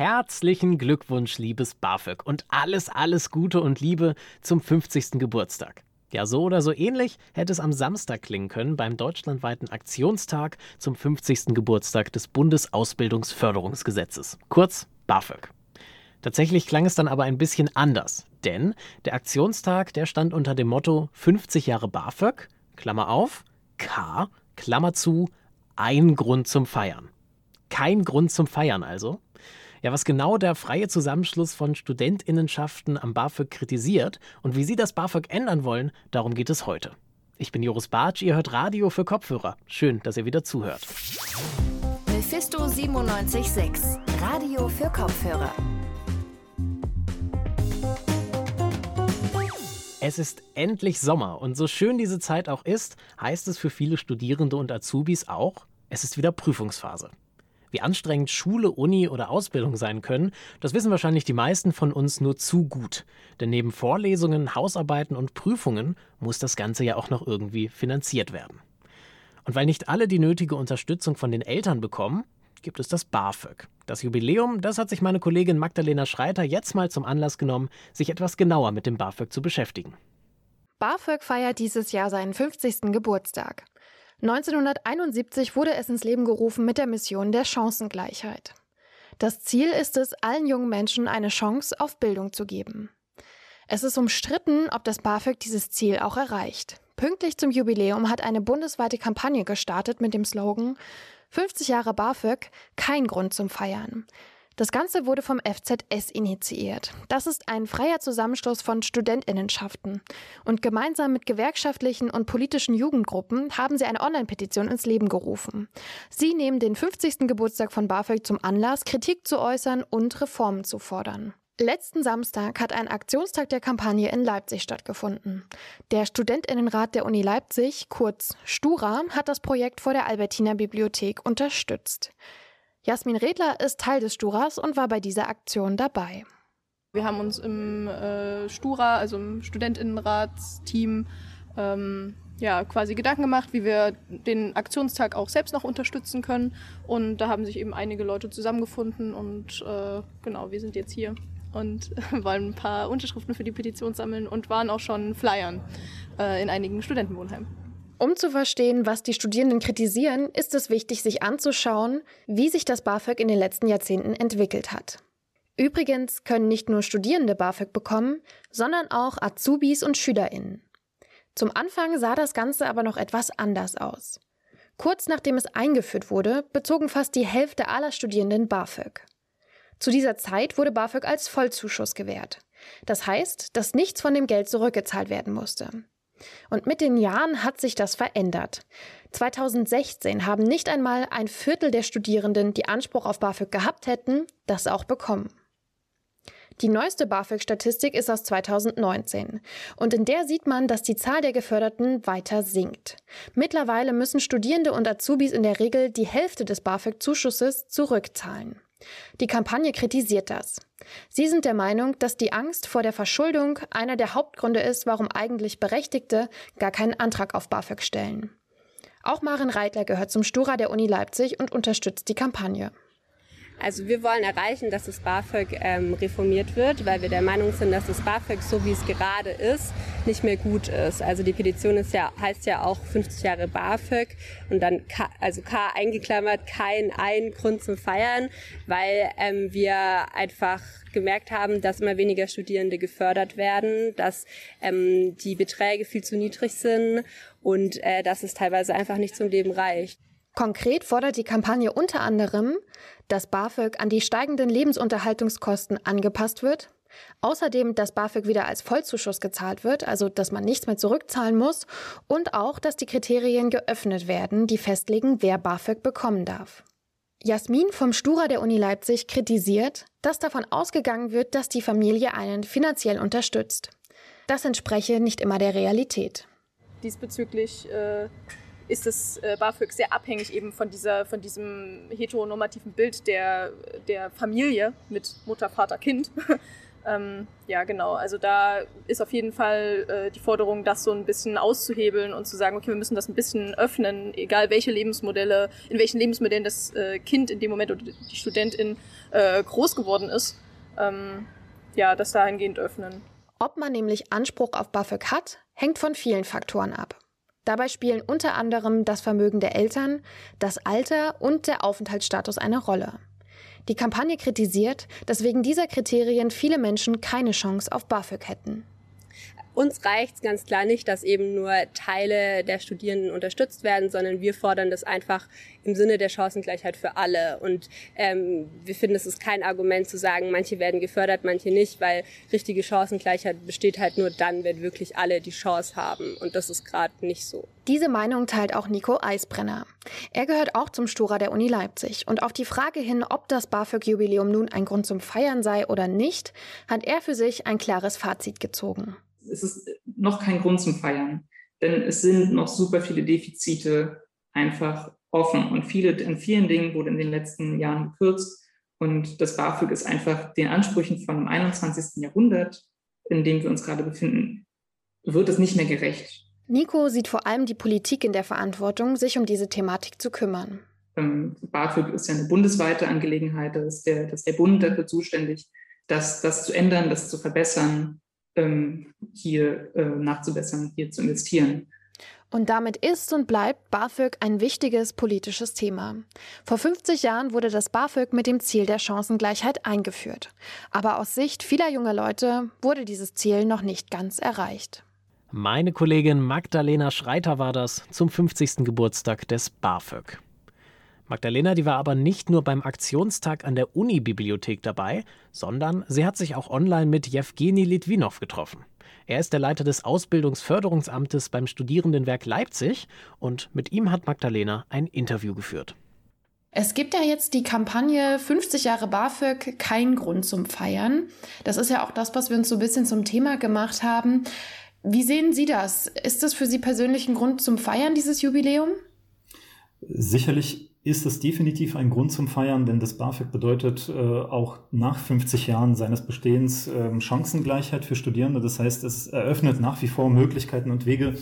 Herzlichen Glückwunsch, liebes BAföG und alles, alles Gute und Liebe zum 50. Geburtstag. Ja, so oder so ähnlich hätte es am Samstag klingen können beim deutschlandweiten Aktionstag zum 50. Geburtstag des Bundesausbildungsförderungsgesetzes, kurz BAföG. Tatsächlich klang es dann aber ein bisschen anders, denn der Aktionstag, der stand unter dem Motto 50 Jahre BAföG, Klammer auf, K, Klammer zu, ein Grund zum Feiern. Kein Grund zum Feiern also. Ja, was genau der freie Zusammenschluss von Studentinnenschaften am BAföG kritisiert und wie sie das BAföG ändern wollen, darum geht es heute. Ich bin Joris Bartsch, ihr hört Radio für Kopfhörer. Schön, dass ihr wieder zuhört. Mephisto 976, Radio für Kopfhörer. Es ist endlich Sommer und so schön diese Zeit auch ist, heißt es für viele Studierende und Azubis auch, es ist wieder Prüfungsphase. Wie anstrengend Schule, Uni oder Ausbildung sein können, das wissen wahrscheinlich die meisten von uns nur zu gut. Denn neben Vorlesungen, Hausarbeiten und Prüfungen muss das Ganze ja auch noch irgendwie finanziert werden. Und weil nicht alle die nötige Unterstützung von den Eltern bekommen, gibt es das BAföG. Das Jubiläum, das hat sich meine Kollegin Magdalena Schreiter jetzt mal zum Anlass genommen, sich etwas genauer mit dem BAföG zu beschäftigen. BAföG feiert dieses Jahr seinen 50. Geburtstag. 1971 wurde es ins Leben gerufen mit der Mission der Chancengleichheit. Das Ziel ist es, allen jungen Menschen eine Chance auf Bildung zu geben. Es ist umstritten, ob das BAföG dieses Ziel auch erreicht. Pünktlich zum Jubiläum hat eine bundesweite Kampagne gestartet mit dem Slogan 50 Jahre BAföG, kein Grund zum Feiern. Das Ganze wurde vom FZS initiiert. Das ist ein freier Zusammenschluss von Studentinnenschaften. Und gemeinsam mit gewerkschaftlichen und politischen Jugendgruppen haben sie eine Online-Petition ins Leben gerufen. Sie nehmen den 50. Geburtstag von BAföG zum Anlass, Kritik zu äußern und Reformen zu fordern. Letzten Samstag hat ein Aktionstag der Kampagne in Leipzig stattgefunden. Der Studentinnenrat der Uni Leipzig, kurz Stura, hat das Projekt vor der Albertiner Bibliothek unterstützt. Jasmin Redler ist Teil des Sturas und war bei dieser Aktion dabei. Wir haben uns im äh, Stura, also im Studentinnenratsteam, ähm, ja, quasi Gedanken gemacht, wie wir den Aktionstag auch selbst noch unterstützen können. Und da haben sich eben einige Leute zusammengefunden und äh, genau, wir sind jetzt hier und wollen ein paar Unterschriften für die Petition sammeln und waren auch schon Flyern äh, in einigen Studentenwohnheimen. Um zu verstehen, was die Studierenden kritisieren, ist es wichtig, sich anzuschauen, wie sich das BAföG in den letzten Jahrzehnten entwickelt hat. Übrigens können nicht nur Studierende BAföG bekommen, sondern auch Azubis und Schülerinnen. Zum Anfang sah das Ganze aber noch etwas anders aus. Kurz nachdem es eingeführt wurde, bezogen fast die Hälfte aller Studierenden BAföG. Zu dieser Zeit wurde BAföG als Vollzuschuss gewährt. Das heißt, dass nichts von dem Geld zurückgezahlt werden musste. Und mit den Jahren hat sich das verändert. 2016 haben nicht einmal ein Viertel der Studierenden, die Anspruch auf BAföG gehabt hätten, das auch bekommen. Die neueste BAföG-Statistik ist aus 2019 und in der sieht man, dass die Zahl der Geförderten weiter sinkt. Mittlerweile müssen Studierende und Azubis in der Regel die Hälfte des BAföG-Zuschusses zurückzahlen. Die Kampagne kritisiert das. Sie sind der Meinung, dass die Angst vor der Verschuldung einer der Hauptgründe ist, warum eigentlich Berechtigte gar keinen Antrag auf BAföG stellen. Auch Maren Reitler gehört zum Stura der Uni Leipzig und unterstützt die Kampagne. Also wir wollen erreichen, dass das BAföG ähm, reformiert wird, weil wir der Meinung sind, dass das BAföG, so wie es gerade ist, nicht mehr gut ist. Also die Petition ist ja, heißt ja auch 50 Jahre BAföG und dann K, also K eingeklammert, kein ein Grund zum Feiern, weil ähm, wir einfach gemerkt haben, dass immer weniger Studierende gefördert werden, dass ähm, die Beträge viel zu niedrig sind und äh, dass es teilweise einfach nicht zum Leben reicht. Konkret fordert die Kampagne unter anderem, dass BAföG an die steigenden Lebensunterhaltungskosten angepasst wird, außerdem, dass BAföG wieder als Vollzuschuss gezahlt wird, also dass man nichts mehr zurückzahlen muss, und auch, dass die Kriterien geöffnet werden, die festlegen, wer BAföG bekommen darf. Jasmin vom Stura der Uni Leipzig kritisiert, dass davon ausgegangen wird, dass die Familie einen finanziell unterstützt. Das entspreche nicht immer der Realität. Diesbezüglich äh, ist das äh, BAföG sehr abhängig eben von, dieser, von diesem heteronormativen Bild der, der Familie mit Mutter, Vater, Kind. Ähm, ja, genau. Also da ist auf jeden Fall äh, die Forderung, das so ein bisschen auszuhebeln und zu sagen, okay, wir müssen das ein bisschen öffnen, egal welche Lebensmodelle, in welchen Lebensmodellen das äh, Kind in dem Moment oder die Studentin äh, groß geworden ist. Ähm, ja, das dahingehend öffnen. Ob man nämlich Anspruch auf BAföG hat, hängt von vielen Faktoren ab. Dabei spielen unter anderem das Vermögen der Eltern, das Alter und der Aufenthaltsstatus eine Rolle. Die Kampagne kritisiert, dass wegen dieser Kriterien viele Menschen keine Chance auf BAföG hätten. Uns reicht es ganz klar nicht, dass eben nur Teile der Studierenden unterstützt werden, sondern wir fordern das einfach im Sinne der Chancengleichheit für alle. Und ähm, wir finden, es ist kein Argument zu sagen, manche werden gefördert, manche nicht, weil richtige Chancengleichheit besteht halt nur dann, wenn wirklich alle die Chance haben. Und das ist gerade nicht so. Diese Meinung teilt auch Nico Eisbrenner. Er gehört auch zum Stura der Uni Leipzig. Und auf die Frage hin, ob das BAföG-Jubiläum nun ein Grund zum Feiern sei oder nicht, hat er für sich ein klares Fazit gezogen. Es ist noch kein Grund zum Feiern, denn es sind noch super viele Defizite einfach offen. Und viele, in vielen Dingen wurde in den letzten Jahren gekürzt. Und das BAföG ist einfach den Ansprüchen von dem 21. Jahrhundert, in dem wir uns gerade befinden, wird es nicht mehr gerecht. Nico sieht vor allem die Politik in der Verantwortung, sich um diese Thematik zu kümmern. Ähm, BAföG ist ja eine bundesweite Angelegenheit, da ist der, das ist der Bund dafür zuständig, das, das zu ändern, das zu verbessern, hier äh, nachzubessern, hier zu investieren. Und damit ist und bleibt BAföG ein wichtiges politisches Thema. Vor 50 Jahren wurde das BAföG mit dem Ziel der Chancengleichheit eingeführt. Aber aus Sicht vieler junger Leute wurde dieses Ziel noch nicht ganz erreicht. Meine Kollegin Magdalena Schreiter war das zum 50. Geburtstag des BAföG. Magdalena, die war aber nicht nur beim Aktionstag an der Uni-Bibliothek dabei, sondern sie hat sich auch online mit Jewgeni Litwinow getroffen. Er ist der Leiter des Ausbildungsförderungsamtes beim Studierendenwerk Leipzig und mit ihm hat Magdalena ein Interview geführt. Es gibt ja jetzt die Kampagne 50 Jahre BAföG, kein Grund zum Feiern. Das ist ja auch das, was wir uns so ein bisschen zum Thema gemacht haben. Wie sehen Sie das? Ist das für Sie persönlich ein Grund zum Feiern, dieses Jubiläum? Sicherlich ist es definitiv ein Grund zum Feiern, denn das BAföG bedeutet äh, auch nach 50 Jahren seines Bestehens äh, Chancengleichheit für Studierende. Das heißt, es eröffnet nach wie vor Möglichkeiten und Wege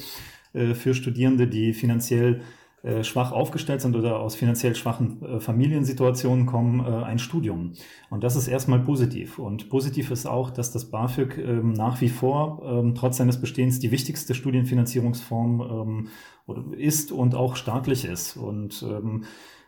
äh, für Studierende, die finanziell äh, schwach aufgestellt sind oder aus finanziell schwachen äh, Familiensituationen kommen, äh, ein Studium. Und das ist erstmal positiv. Und positiv ist auch, dass das BAföG ähm, nach wie vor ähm, trotz seines Bestehens die wichtigste Studienfinanzierungsform ähm, ist und auch staatlich ist. Und ähm,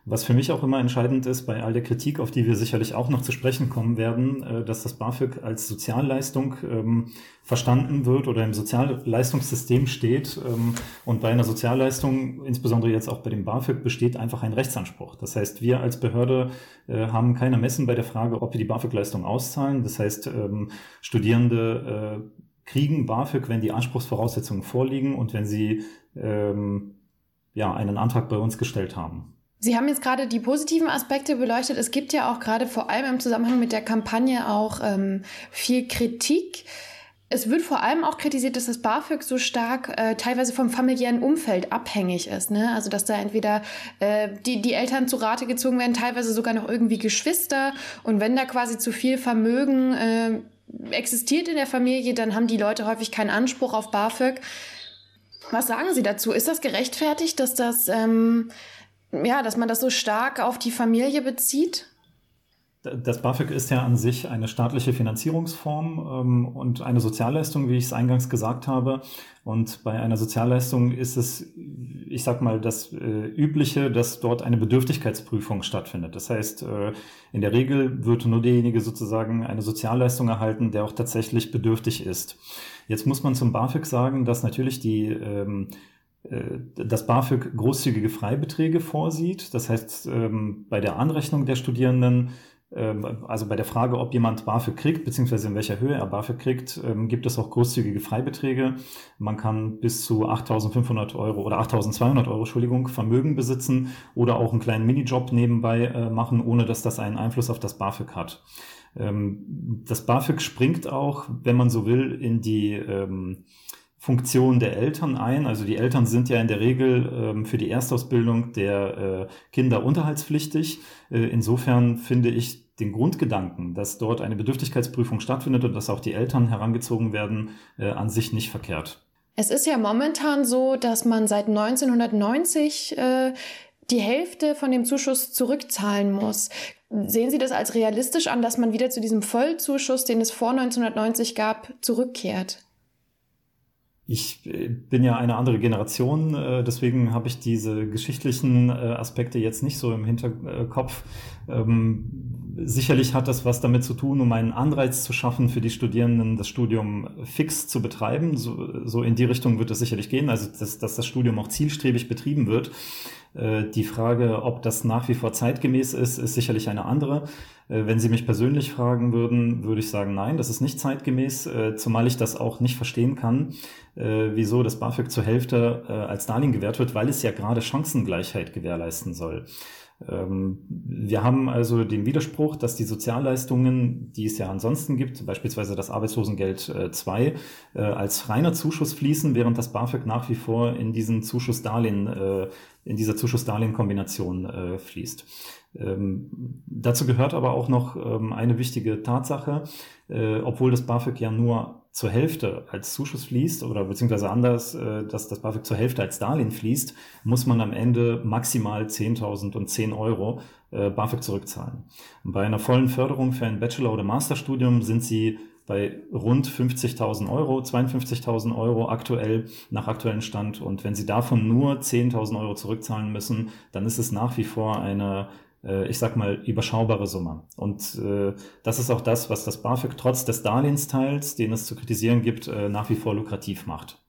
was für mich auch immer entscheidend ist, bei all der Kritik, auf die wir sicherlich auch noch zu sprechen kommen werden, äh, dass das BAföG als Sozialleistung ähm, verstanden wird oder im Sozialleistungssystem steht. Ähm, und bei einer Sozialleistung, insbesondere jetzt auch bei dem BAföG, besteht einfach ein Rechtsanspruch. Das heißt, wir als Behörde äh, haben kein Ermessen bei der Frage, ob wir die BAföG-Leistung auszahlen. Das heißt, ähm, Studierende äh, kriegen BAföG, wenn die Anspruchsvoraussetzungen vorliegen und wenn sie ähm, ja, einen Antrag bei uns gestellt haben. Sie haben jetzt gerade die positiven Aspekte beleuchtet. Es gibt ja auch gerade vor allem im Zusammenhang mit der Kampagne auch ähm, viel Kritik. Es wird vor allem auch kritisiert, dass das BAföG so stark äh, teilweise vom familiären Umfeld abhängig ist. Ne? Also dass da entweder äh, die, die Eltern zu Rate gezogen werden, teilweise sogar noch irgendwie Geschwister. Und wenn da quasi zu viel Vermögen äh, existiert in der Familie, dann haben die Leute häufig keinen Anspruch auf BAföG. Was sagen Sie dazu? Ist das gerechtfertigt, dass das ähm, ja, dass man das so stark auf die Familie bezieht? Das BAföG ist ja an sich eine staatliche Finanzierungsform ähm, und eine Sozialleistung, wie ich es eingangs gesagt habe. Und bei einer Sozialleistung ist es, ich sag mal, das äh, Übliche, dass dort eine Bedürftigkeitsprüfung stattfindet. Das heißt, äh, in der Regel wird nur derjenige sozusagen eine Sozialleistung erhalten, der auch tatsächlich bedürftig ist. Jetzt muss man zum BAföG sagen, dass natürlich die ähm, äh, das BAföG großzügige Freibeträge vorsieht. Das heißt, ähm, bei der Anrechnung der Studierenden, also bei der Frage, ob jemand BAföG kriegt, beziehungsweise in welcher Höhe er BAföG kriegt, ähm, gibt es auch großzügige Freibeträge. Man kann bis zu 8.500 Euro oder 8.200 Euro, Entschuldigung, Vermögen besitzen oder auch einen kleinen Minijob nebenbei äh, machen, ohne dass das einen Einfluss auf das BAföG hat. Das BAföG springt auch, wenn man so will, in die Funktion der Eltern ein. Also die Eltern sind ja in der Regel ähm, für die Erstausbildung der äh, Kinder unterhaltspflichtig. Äh, insofern finde ich den Grundgedanken, dass dort eine Bedürftigkeitsprüfung stattfindet und dass auch die Eltern herangezogen werden, äh, an sich nicht verkehrt. Es ist ja momentan so, dass man seit 1990 äh, die Hälfte von dem Zuschuss zurückzahlen muss. Sehen Sie das als realistisch an, dass man wieder zu diesem Vollzuschuss, den es vor 1990 gab, zurückkehrt? Ich äh, bin ja eine andere Generation, äh, deswegen habe ich diese geschichtlichen äh, Aspekte jetzt nicht so im Hinterkopf. Ähm, sicherlich hat das was damit zu tun, um einen Anreiz zu schaffen für die Studierenden, das Studium fix zu betreiben. So, so in die Richtung wird es sicherlich gehen, also dass, dass das Studium auch zielstrebig betrieben wird. Die Frage, ob das nach wie vor zeitgemäß ist, ist sicherlich eine andere. Wenn Sie mich persönlich fragen würden, würde ich sagen, nein, das ist nicht zeitgemäß, zumal ich das auch nicht verstehen kann, äh, wieso das BAföG zur Hälfte äh, als Darlehen gewährt wird, weil es ja gerade Chancengleichheit gewährleisten soll. Ähm, wir haben also den Widerspruch, dass die Sozialleistungen, die es ja ansonsten gibt, beispielsweise das Arbeitslosengeld 2, äh, äh, als reiner Zuschuss fließen, während das BAföG nach wie vor in diesen Zuschussdarlehen, äh, in dieser Zuschussdarlehen-Kombination äh, fließt. Ähm, dazu gehört aber auch noch ähm, eine wichtige Tatsache, äh, obwohl das BAföG ja nur zur Hälfte als Zuschuss fließt oder beziehungsweise anders, äh, dass das BAföG zur Hälfte als Darlehen fließt, muss man am Ende maximal 10.000 und 10 Euro äh, BAföG zurückzahlen. Bei einer vollen Förderung für ein Bachelor- oder Masterstudium sind sie bei rund 50.000 Euro, 52.000 Euro aktuell nach aktuellem Stand. Und wenn Sie davon nur 10.000 Euro zurückzahlen müssen, dann ist es nach wie vor eine äh, ich sag mal, überschaubare Summe. Und äh, das ist auch das, was das BAföG trotz des Darlehensteils, den es zu kritisieren gibt, äh, nach wie vor lukrativ macht.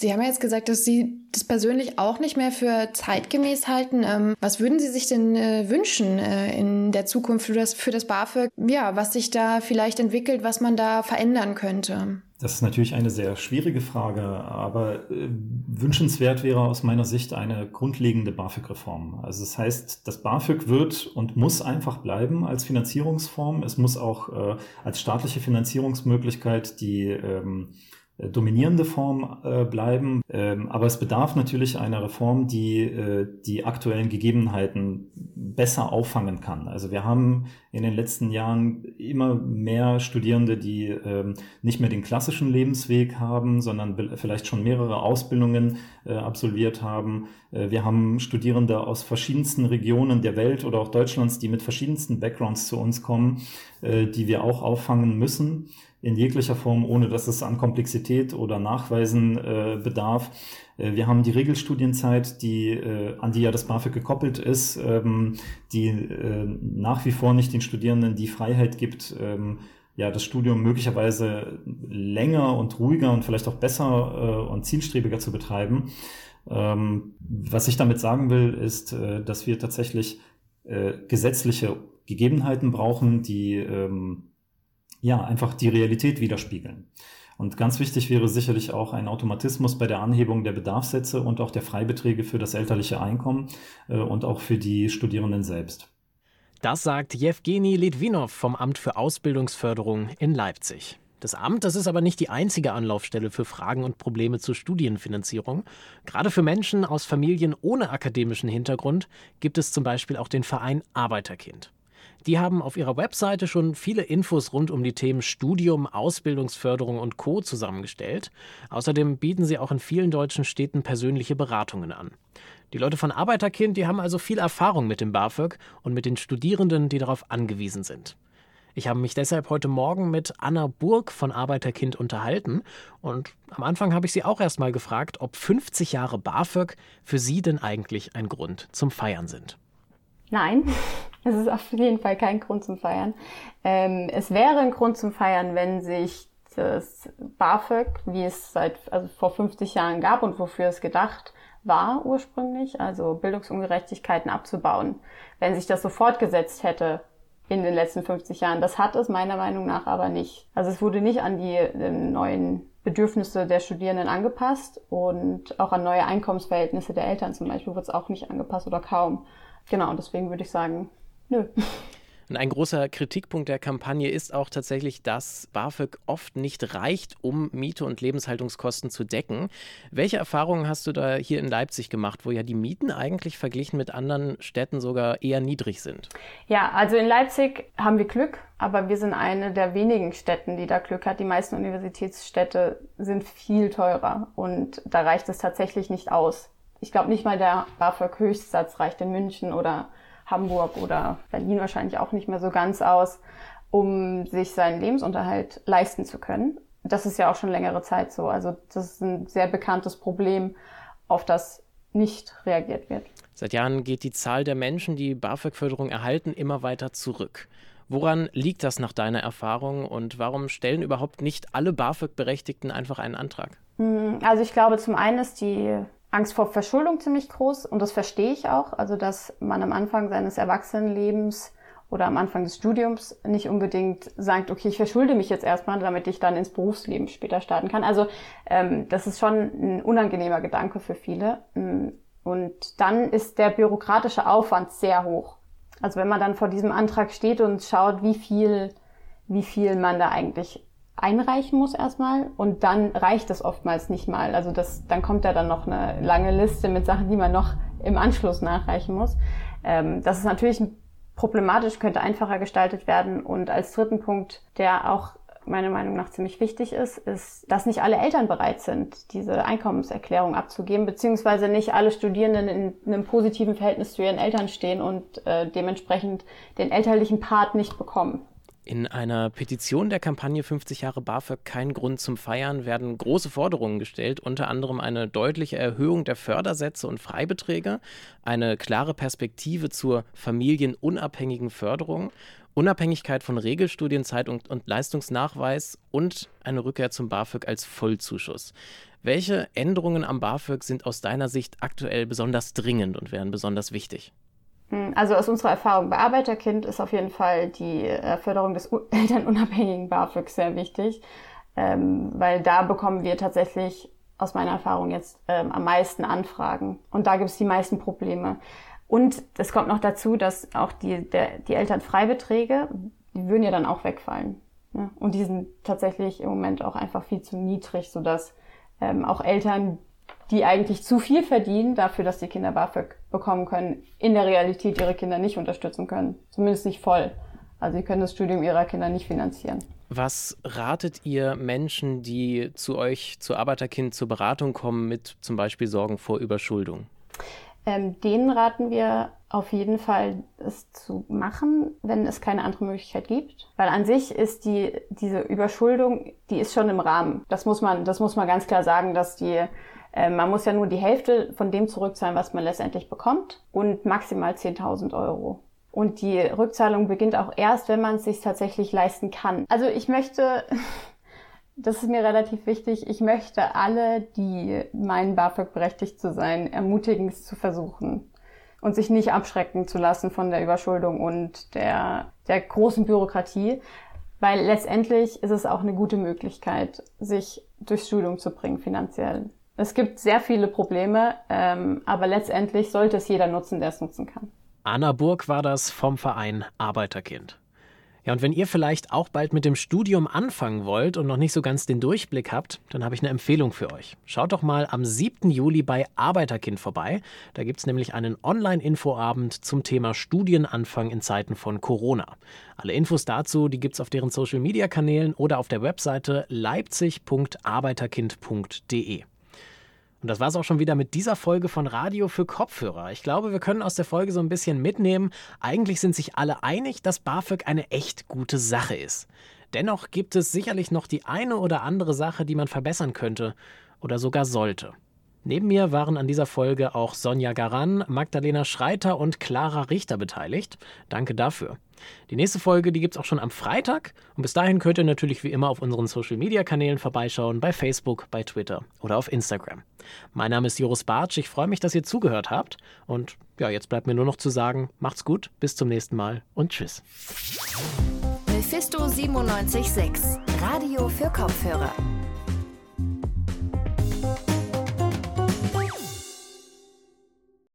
Sie haben ja jetzt gesagt, dass Sie das persönlich auch nicht mehr für zeitgemäß halten. Ähm, was würden Sie sich denn äh, wünschen äh, in der Zukunft für das, für das BAföG? Ja, was sich da vielleicht entwickelt, was man da verändern könnte? Das ist natürlich eine sehr schwierige Frage, aber äh, wünschenswert wäre aus meiner Sicht eine grundlegende BAföG-Reform. Also das heißt, das BAföG wird und muss einfach bleiben als Finanzierungsform. Es muss auch äh, als staatliche Finanzierungsmöglichkeit die ähm, äh, dominierende Form äh, bleiben. Ähm, aber es bedarf natürlich einer Reform, die äh, die aktuellen Gegebenheiten besser auffangen kann. Also wir haben in den letzten Jahren immer mehr Studierende, die ähm, nicht mehr den klassischen Lebensweg haben, sondern vielleicht schon mehrere Ausbildungen äh, absolviert haben. Äh, wir haben Studierende aus verschiedensten Regionen der Welt oder auch Deutschlands, die mit verschiedensten Backgrounds zu uns kommen, äh, die wir auch auffangen müssen in jeglicher Form, ohne dass es an Komplexität oder Nachweisen äh, bedarf. Äh, wir haben die Regelstudienzeit, die, äh, an die ja das BAföG gekoppelt ist, ähm, die äh, nach wie vor nicht den Studierenden die Freiheit gibt, ähm, ja, das Studium möglicherweise länger und ruhiger und vielleicht auch besser äh, und zielstrebiger zu betreiben. Ähm, was ich damit sagen will, ist, äh, dass wir tatsächlich gesetzliche Gegebenheiten brauchen, die ähm, ja, einfach die Realität widerspiegeln. Und ganz wichtig wäre sicherlich auch ein Automatismus bei der Anhebung der Bedarfssätze und auch der Freibeträge für das elterliche Einkommen äh, und auch für die Studierenden selbst. Das sagt Jewgeni Litwinow vom Amt für Ausbildungsförderung in Leipzig. Das Amt, das ist aber nicht die einzige Anlaufstelle für Fragen und Probleme zur Studienfinanzierung. Gerade für Menschen aus Familien ohne akademischen Hintergrund gibt es zum Beispiel auch den Verein Arbeiterkind. Die haben auf ihrer Webseite schon viele Infos rund um die Themen Studium, Ausbildungsförderung und Co. zusammengestellt. Außerdem bieten sie auch in vielen deutschen Städten persönliche Beratungen an. Die Leute von Arbeiterkind, die haben also viel Erfahrung mit dem BAföG und mit den Studierenden, die darauf angewiesen sind. Ich habe mich deshalb heute Morgen mit Anna Burg von Arbeiterkind unterhalten und am Anfang habe ich sie auch erst mal gefragt, ob 50 Jahre BAföG für sie denn eigentlich ein Grund zum Feiern sind. Nein, es ist auf jeden Fall kein Grund zum Feiern. Ähm, es wäre ein Grund zum Feiern, wenn sich das BAföG, wie es seit also vor 50 Jahren gab und wofür es gedacht war ursprünglich, also Bildungsungerechtigkeiten abzubauen, wenn sich das so fortgesetzt hätte in den letzten 50 Jahren. Das hat es meiner Meinung nach aber nicht. Also es wurde nicht an die äh, neuen Bedürfnisse der Studierenden angepasst und auch an neue Einkommensverhältnisse der Eltern zum Beispiel wird es auch nicht angepasst oder kaum. Genau, deswegen würde ich sagen, nö. Und ein großer Kritikpunkt der Kampagne ist auch tatsächlich, dass BAföG oft nicht reicht, um Miete und Lebenshaltungskosten zu decken. Welche Erfahrungen hast du da hier in Leipzig gemacht, wo ja die Mieten eigentlich verglichen mit anderen Städten sogar eher niedrig sind? Ja, also in Leipzig haben wir Glück, aber wir sind eine der wenigen Städten, die da Glück hat. Die meisten Universitätsstädte sind viel teurer und da reicht es tatsächlich nicht aus. Ich glaube nicht mal der BAföG-Höchstsatz reicht in München oder Hamburg oder Berlin wahrscheinlich auch nicht mehr so ganz aus, um sich seinen Lebensunterhalt leisten zu können. Das ist ja auch schon längere Zeit so. Also das ist ein sehr bekanntes Problem, auf das nicht reagiert wird. Seit Jahren geht die Zahl der Menschen, die BAföG-Förderung erhalten, immer weiter zurück. Woran liegt das nach deiner Erfahrung und warum stellen überhaupt nicht alle BAföG-Berechtigten einfach einen Antrag? Hm, also ich glaube, zum einen ist die Angst vor Verschuldung ziemlich groß und das verstehe ich auch. Also, dass man am Anfang seines Erwachsenenlebens oder am Anfang des Studiums nicht unbedingt sagt, okay, ich verschulde mich jetzt erstmal, damit ich dann ins Berufsleben später starten kann. Also ähm, das ist schon ein unangenehmer Gedanke für viele. Mm, und dann ist der bürokratische Aufwand sehr hoch. Also wenn man dann vor diesem Antrag steht und schaut, wie viel, wie viel man da eigentlich einreichen muss erstmal und dann reicht es oftmals nicht mal. Also das, dann kommt da dann noch eine lange Liste mit Sachen, die man noch im Anschluss nachreichen muss. Ähm, das ist natürlich problematisch, könnte einfacher gestaltet werden. Und als dritten Punkt, der auch meiner Meinung nach ziemlich wichtig ist, ist, dass nicht alle Eltern bereit sind, diese Einkommenserklärung abzugeben, beziehungsweise nicht alle Studierenden in einem positiven Verhältnis zu ihren Eltern stehen und äh, dementsprechend den elterlichen Part nicht bekommen. In einer Petition der Kampagne 50 Jahre BAföG kein Grund zum Feiern werden große Forderungen gestellt, unter anderem eine deutliche Erhöhung der Fördersätze und Freibeträge, eine klare Perspektive zur familienunabhängigen Förderung, Unabhängigkeit von Regelstudienzeit und, und Leistungsnachweis und eine Rückkehr zum BAföG als Vollzuschuss. Welche Änderungen am BAföG sind aus deiner Sicht aktuell besonders dringend und wären besonders wichtig? Hm, also aus unserer Erfahrung bei Arbeiterkind ist auf jeden Fall die äh, Förderung des elternunabhängigen BAföG sehr wichtig, ähm, weil da bekommen wir tatsächlich aus meiner Erfahrung jetzt ähm, am meisten Anfragen und da gibt es die meisten Probleme. Und es kommt noch dazu, dass auch die, der, die Elternfreibeträge, die würden ja dann auch wegfallen. Ne? Und die sind tatsächlich im Moment auch einfach viel zu niedrig, sodass ähm, auch Eltern, die eigentlich zu viel verdienen dafür, dass die Kinder BAföG bekommen können, in der Realität ihre Kinder nicht unterstützen können. Zumindest nicht voll. Also sie können das Studium ihrer Kinder nicht finanzieren. Was ratet ihr Menschen, die zu euch, zu Arbeiterkind, zur Beratung kommen mit zum Beispiel Sorgen vor Überschuldung? Ähm, denen raten wir auf jeden Fall, es zu machen, wenn es keine andere Möglichkeit gibt. Weil an sich ist die, diese Überschuldung, die ist schon im Rahmen. Das muss man, das muss man ganz klar sagen, dass die man muss ja nur die Hälfte von dem zurückzahlen, was man letztendlich bekommt und maximal 10.000 Euro. Und die Rückzahlung beginnt auch erst, wenn man es sich tatsächlich leisten kann. Also ich möchte, das ist mir relativ wichtig, ich möchte alle, die meinen, BAföG berechtigt zu sein, ermutigen, es zu versuchen und sich nicht abschrecken zu lassen von der Überschuldung und der, der großen Bürokratie, weil letztendlich ist es auch eine gute Möglichkeit, sich durchs Studium zu bringen finanziell. Es gibt sehr viele Probleme, ähm, aber letztendlich sollte es jeder nutzen, der es nutzen kann. Anna Burg war das vom Verein Arbeiterkind. Ja, und wenn ihr vielleicht auch bald mit dem Studium anfangen wollt und noch nicht so ganz den Durchblick habt, dann habe ich eine Empfehlung für euch. Schaut doch mal am 7. Juli bei Arbeiterkind vorbei. Da gibt es nämlich einen Online-Infoabend zum Thema Studienanfang in Zeiten von Corona. Alle Infos dazu, die gibt es auf deren Social-Media-Kanälen oder auf der Webseite leipzig.arbeiterkind.de. Und das war es auch schon wieder mit dieser Folge von Radio für Kopfhörer. Ich glaube, wir können aus der Folge so ein bisschen mitnehmen. Eigentlich sind sich alle einig, dass BAföG eine echt gute Sache ist. Dennoch gibt es sicherlich noch die eine oder andere Sache, die man verbessern könnte oder sogar sollte. Neben mir waren an dieser Folge auch Sonja Garan, Magdalena Schreiter und Clara Richter beteiligt. Danke dafür. Die nächste Folge, die gibt es auch schon am Freitag. Und bis dahin könnt ihr natürlich wie immer auf unseren Social Media Kanälen vorbeischauen, bei Facebook, bei Twitter oder auf Instagram. Mein Name ist Joris Bartsch. Ich freue mich, dass ihr zugehört habt. Und ja, jetzt bleibt mir nur noch zu sagen, macht's gut, bis zum nächsten Mal und tschüss. Mephisto 976, Radio für Kopfhörer.